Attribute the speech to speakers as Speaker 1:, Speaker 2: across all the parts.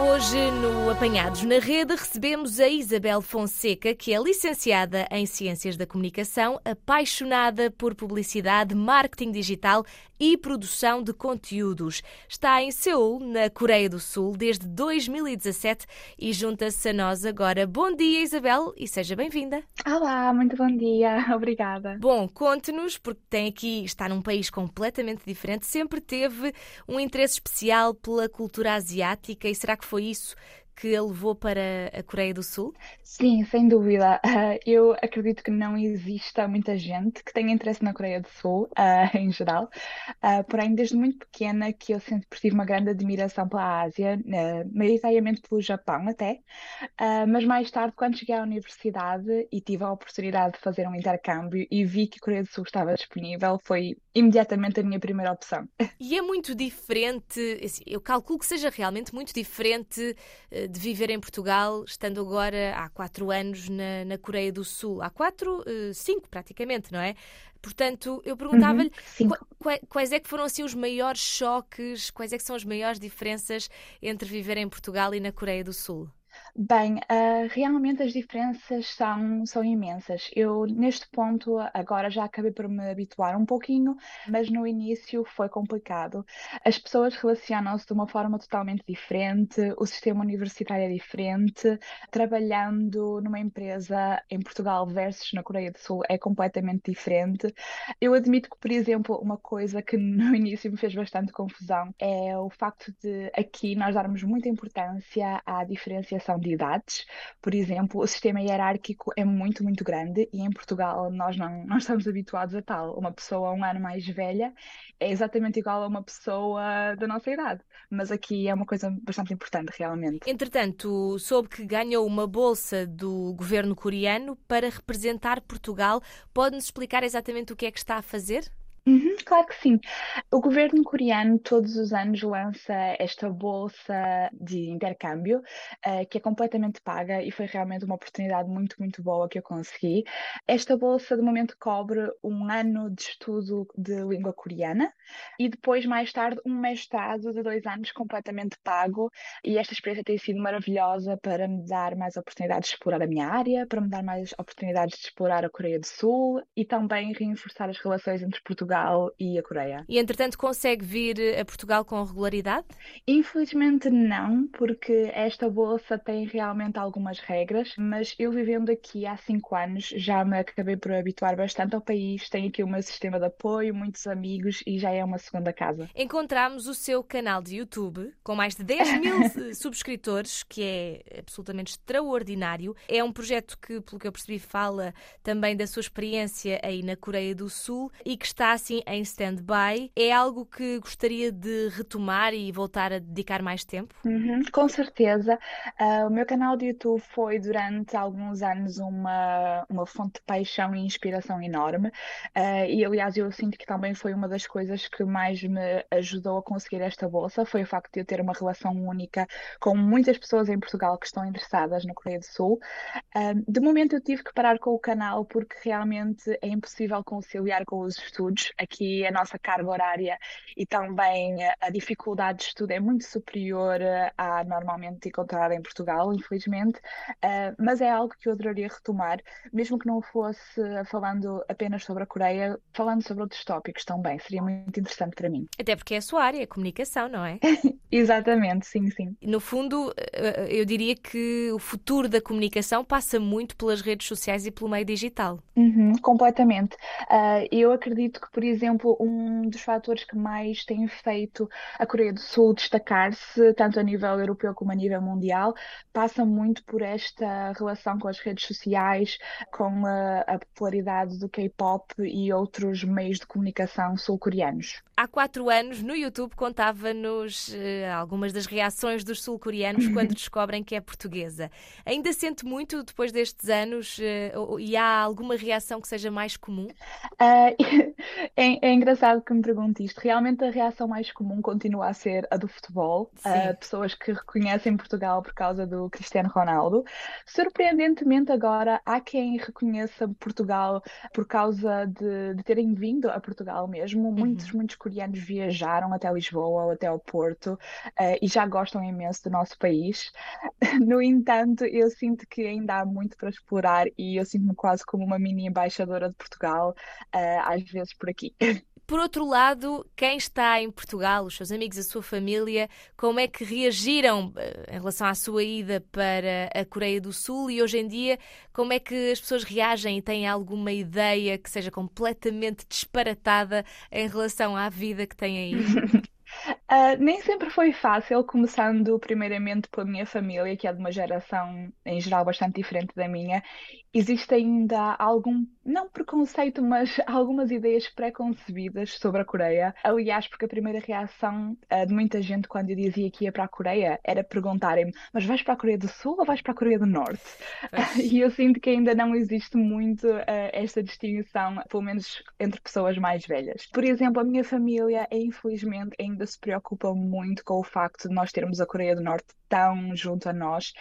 Speaker 1: Hoje, no Apanhados na Rede, recebemos a Isabel Fonseca, que é licenciada em Ciências da Comunicação, apaixonada por publicidade, marketing digital e produção de conteúdos. Está em Seul, na Coreia do Sul, desde 2017 e junta-se a nós agora. Bom dia, Isabel, e seja bem-vinda.
Speaker 2: Olá, muito bom dia, obrigada.
Speaker 1: Bom, conte-nos, porque tem aqui, está num país completamente diferente, sempre teve um interesse especial pela cultura asiática e será que foi isso que a levou para a Coreia do Sul?
Speaker 2: Sim, sem dúvida. Uh, eu acredito que não exista muita gente que tenha interesse na Coreia do Sul, uh, em geral. Uh, porém, desde muito pequena que eu sempre tive uma grande admiração pela Ásia, maioritariamente pelo Japão até. mas mais tarde, quando cheguei à universidade e tive a oportunidade de fazer um intercâmbio e vi que a Coreia do Sul estava disponível, foi imediatamente a minha primeira opção.
Speaker 1: E é muito diferente, assim, eu calculo que seja realmente muito diferente de viver em Portugal, estando agora há quatro anos na, na Coreia do Sul. Há quatro, uh, cinco praticamente, não é? Portanto, eu perguntava-lhe uhum, quais, quais é que foram assim os maiores choques, quais é que são as maiores diferenças entre viver em Portugal e na Coreia do Sul?
Speaker 2: Bem, uh, realmente as diferenças são, são imensas. Eu, neste ponto, agora já acabei por me habituar um pouquinho, mas no início foi complicado. As pessoas relacionam-se de uma forma totalmente diferente, o sistema universitário é diferente, trabalhando numa empresa em Portugal versus na Coreia do Sul é completamente diferente. Eu admito que, por exemplo, uma coisa que no início me fez bastante confusão é o facto de aqui nós darmos muita importância à diferenciação de idades. Por exemplo, o sistema hierárquico é muito, muito grande e em Portugal nós não, não estamos habituados a tal. Uma pessoa um ano mais velha é exatamente igual a uma pessoa da nossa idade. Mas aqui é uma coisa bastante importante, realmente.
Speaker 1: Entretanto, soube que ganhou uma bolsa do governo coreano para representar Portugal. Pode-nos explicar exatamente o que é que está a fazer?
Speaker 2: Uhum, claro que sim. O governo coreano todos os anos lança esta bolsa de intercâmbio, uh, que é completamente paga e foi realmente uma oportunidade muito, muito boa que eu consegui. Esta bolsa, de momento, cobre um ano de estudo de língua coreana e depois, mais tarde, um mestrado de dois anos completamente pago. E esta experiência tem sido maravilhosa para me dar mais oportunidades de explorar a minha área, para me dar mais oportunidades de explorar a Coreia do Sul e também reforçar as relações entre Portugal Portugal e a Coreia.
Speaker 1: E entretanto consegue vir a Portugal com regularidade?
Speaker 2: Infelizmente não, porque esta bolsa tem realmente algumas regras, mas eu vivendo aqui há cinco anos já me acabei por habituar bastante ao país, tenho aqui o meu sistema de apoio, muitos amigos e já é uma segunda casa.
Speaker 1: Encontramos o seu canal de YouTube com mais de 10 mil subscritores, que é absolutamente extraordinário. É um projeto que, pelo que eu percebi, fala também da sua experiência aí na Coreia do Sul e que está assim em stand-by. É algo que gostaria de retomar e voltar a dedicar mais tempo?
Speaker 2: Uhum, com certeza. Uh, o meu canal de YouTube foi durante alguns anos uma, uma fonte de paixão e inspiração enorme. Uh, e aliás, eu sinto que também foi uma das coisas que mais me ajudou a conseguir esta bolsa. Foi o facto de eu ter uma relação única com muitas pessoas em Portugal que estão interessadas na Coreia do Sul. Uh, de momento eu tive que parar com o canal porque realmente é impossível conciliar com os estudos aqui a nossa carga horária e também a dificuldade de estudo é muito superior eh, à normalmente encontrada em Portugal, infelizmente, uh, mas é algo que eu adoraria retomar, mesmo que não fosse falando apenas sobre a Coreia, falando sobre outros tópicos também, seria muito interessante para mim.
Speaker 1: Até porque é a sua área, a comunicação, não é?
Speaker 2: Exatamente, sim, sim.
Speaker 1: No fundo, eh, eu diria que o futuro da comunicação passa muito pelas redes sociais e pelo meio digital.
Speaker 2: Uhum, completamente. Uh, eu acredito que por exemplo, um dos fatores que mais tem feito a Coreia do Sul destacar-se, tanto a nível europeu como a nível mundial, passa muito por esta relação com as redes sociais, com a, a popularidade do K-pop e outros meios de comunicação sul-coreanos.
Speaker 1: Há quatro anos, no YouTube, contava-nos uh, algumas das reações dos sul-coreanos quando descobrem que é portuguesa. Ainda sente muito depois destes anos uh, e há alguma reação que seja mais comum?
Speaker 2: Uh, É, é, engraçado que me pergunte isto. Realmente a reação mais comum continua a ser a do futebol. Uh, pessoas que reconhecem Portugal por causa do Cristiano Ronaldo. Surpreendentemente agora há quem reconheça Portugal por causa de, de terem vindo a Portugal mesmo. Uhum. Muitos, muitos coreanos viajaram até Lisboa ou até ao Porto uh, e já gostam imenso do nosso país. No entanto, eu sinto que ainda há muito para explorar e eu sinto-me quase como uma mini embaixadora de Portugal, uh, às vezes por aqui.
Speaker 1: Por outro lado, quem está em Portugal, os seus amigos, a sua família, como é que reagiram eh, em relação à sua ida para a Coreia do Sul e hoje em dia, como é que as pessoas reagem e têm alguma ideia que seja completamente disparatada em relação à vida que têm aí?
Speaker 2: Uh, nem sempre foi fácil, começando primeiramente pela minha família, que é de uma geração em geral bastante diferente da minha. Existe ainda algum, não preconceito, mas algumas ideias pré-concebidas sobre a Coreia. Aliás, porque a primeira reação uh, de muita gente quando eu dizia que ia para a Coreia era perguntarem-me: mas vais para a Coreia do Sul ou vais para a Coreia do Norte? e eu sinto que ainda não existe muito uh, esta distinção, pelo menos entre pessoas mais velhas. Por exemplo, a minha família, infelizmente, ainda se preocupa muito com o facto de nós termos a Coreia do Norte tão junto a nós.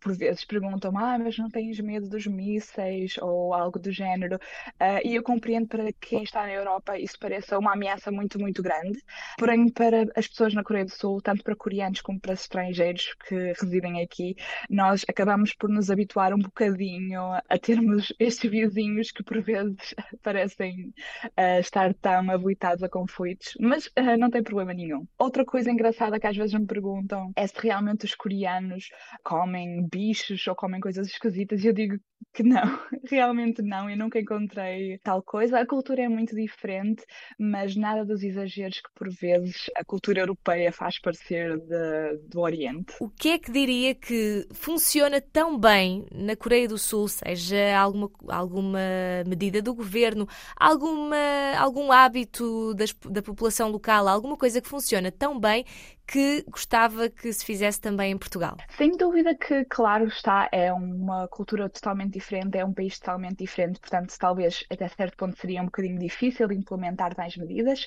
Speaker 2: Por vezes perguntam ah, mas não tens medo dos mísseis ou algo do género. Uh, e eu compreendo para quem está na Europa isso pareça uma ameaça muito, muito grande. Porém, para as pessoas na Coreia do Sul, tanto para coreanos como para estrangeiros que residem aqui, nós acabamos por nos habituar um bocadinho a termos estes vizinhos que por vezes parecem uh, estar tão habilitados a conflitos, mas uh, não tem problema nenhum. Outra coisa engraçada que às vezes me perguntam é se realmente os coreanos comem bichos ou comem coisas esquisitas e eu digo que não, realmente não, eu nunca encontrei tal coisa. A cultura é muito diferente, mas nada dos exageros que por vezes a cultura europeia faz parecer de, do Oriente.
Speaker 1: O que é que diria que funciona tão bem na Coreia do Sul, seja alguma, alguma medida do governo, alguma, algum hábito das, da população local, alguma coisa que funciona tão bem que gostava que se fizesse também em Portugal?
Speaker 2: Sem dúvida que, claro está, é uma cultura totalmente diferente, é um país totalmente diferente, portanto, talvez até certo ponto seria um bocadinho difícil implementar tais medidas,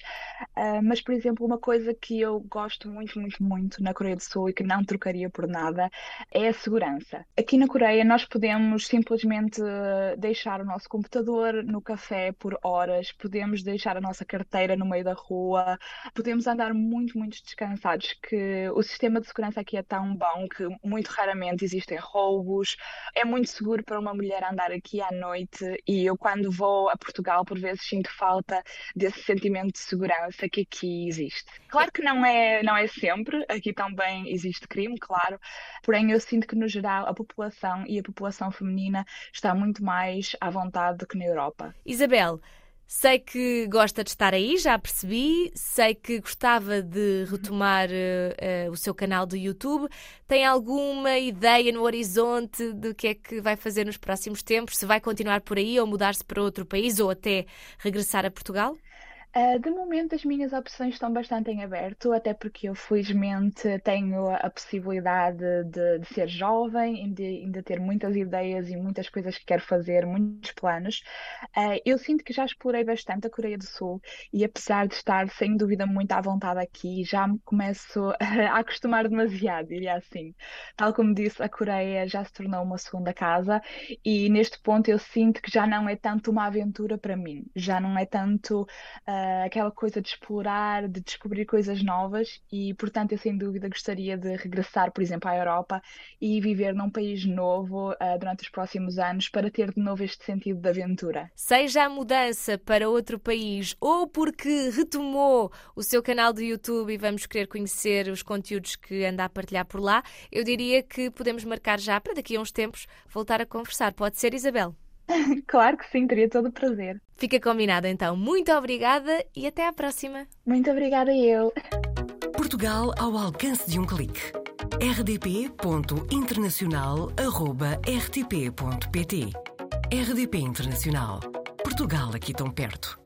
Speaker 2: uh, mas, por exemplo, uma coisa que eu gosto muito, muito, muito na Coreia do Sul e que não trocaria por nada é a segurança. Aqui na Coreia nós podemos simplesmente deixar o nosso computador no café por horas, podemos deixar a nossa carteira no meio da rua, podemos andar muito, muito descansados que o sistema de segurança aqui é tão bom que muito raramente existem roubos, é muito seguro para uma mulher andar aqui à noite e eu quando vou a Portugal por vezes sinto falta desse sentimento de segurança que aqui existe. Claro que não é, não é sempre, aqui também existe crime, claro, porém eu sinto que no geral a população e a população feminina está muito mais à vontade do que na Europa.
Speaker 1: Isabel, Sei que gosta de estar aí, já percebi. Sei que gostava de retomar uh, uh, o seu canal do YouTube. Tem alguma ideia no horizonte do que é que vai fazer nos próximos tempos? Se vai continuar por aí ou mudar-se para outro país ou até regressar a Portugal?
Speaker 2: Uh, de momento, as minhas opções estão bastante em aberto, até porque eu, felizmente, tenho a possibilidade de, de ser jovem de ainda ter muitas ideias e muitas coisas que quero fazer, muitos planos. Uh, eu sinto que já explorei bastante a Coreia do Sul e, apesar de estar sem dúvida muito à vontade aqui, já me começo a acostumar demasiado, diria assim. Tal como disse, a Coreia já se tornou uma segunda casa e, neste ponto, eu sinto que já não é tanto uma aventura para mim, já não é tanto. Aquela coisa de explorar, de descobrir coisas novas e, portanto, eu sem dúvida gostaria de regressar, por exemplo, à Europa e viver num país novo uh, durante os próximos anos para ter de novo este sentido de aventura.
Speaker 1: Seja a mudança para outro país ou porque retomou o seu canal do YouTube e vamos querer conhecer os conteúdos que anda a partilhar por lá, eu diria que podemos marcar já para daqui a uns tempos voltar a conversar. Pode ser, Isabel?
Speaker 2: Claro que sim, teria todo o prazer.
Speaker 1: Fica combinado então. Muito obrigada e até à próxima.
Speaker 2: Muito obrigada eu.
Speaker 3: Portugal ao alcance de um clique. rdp.internacional.rtp.pt RDP Internacional. Portugal aqui tão perto.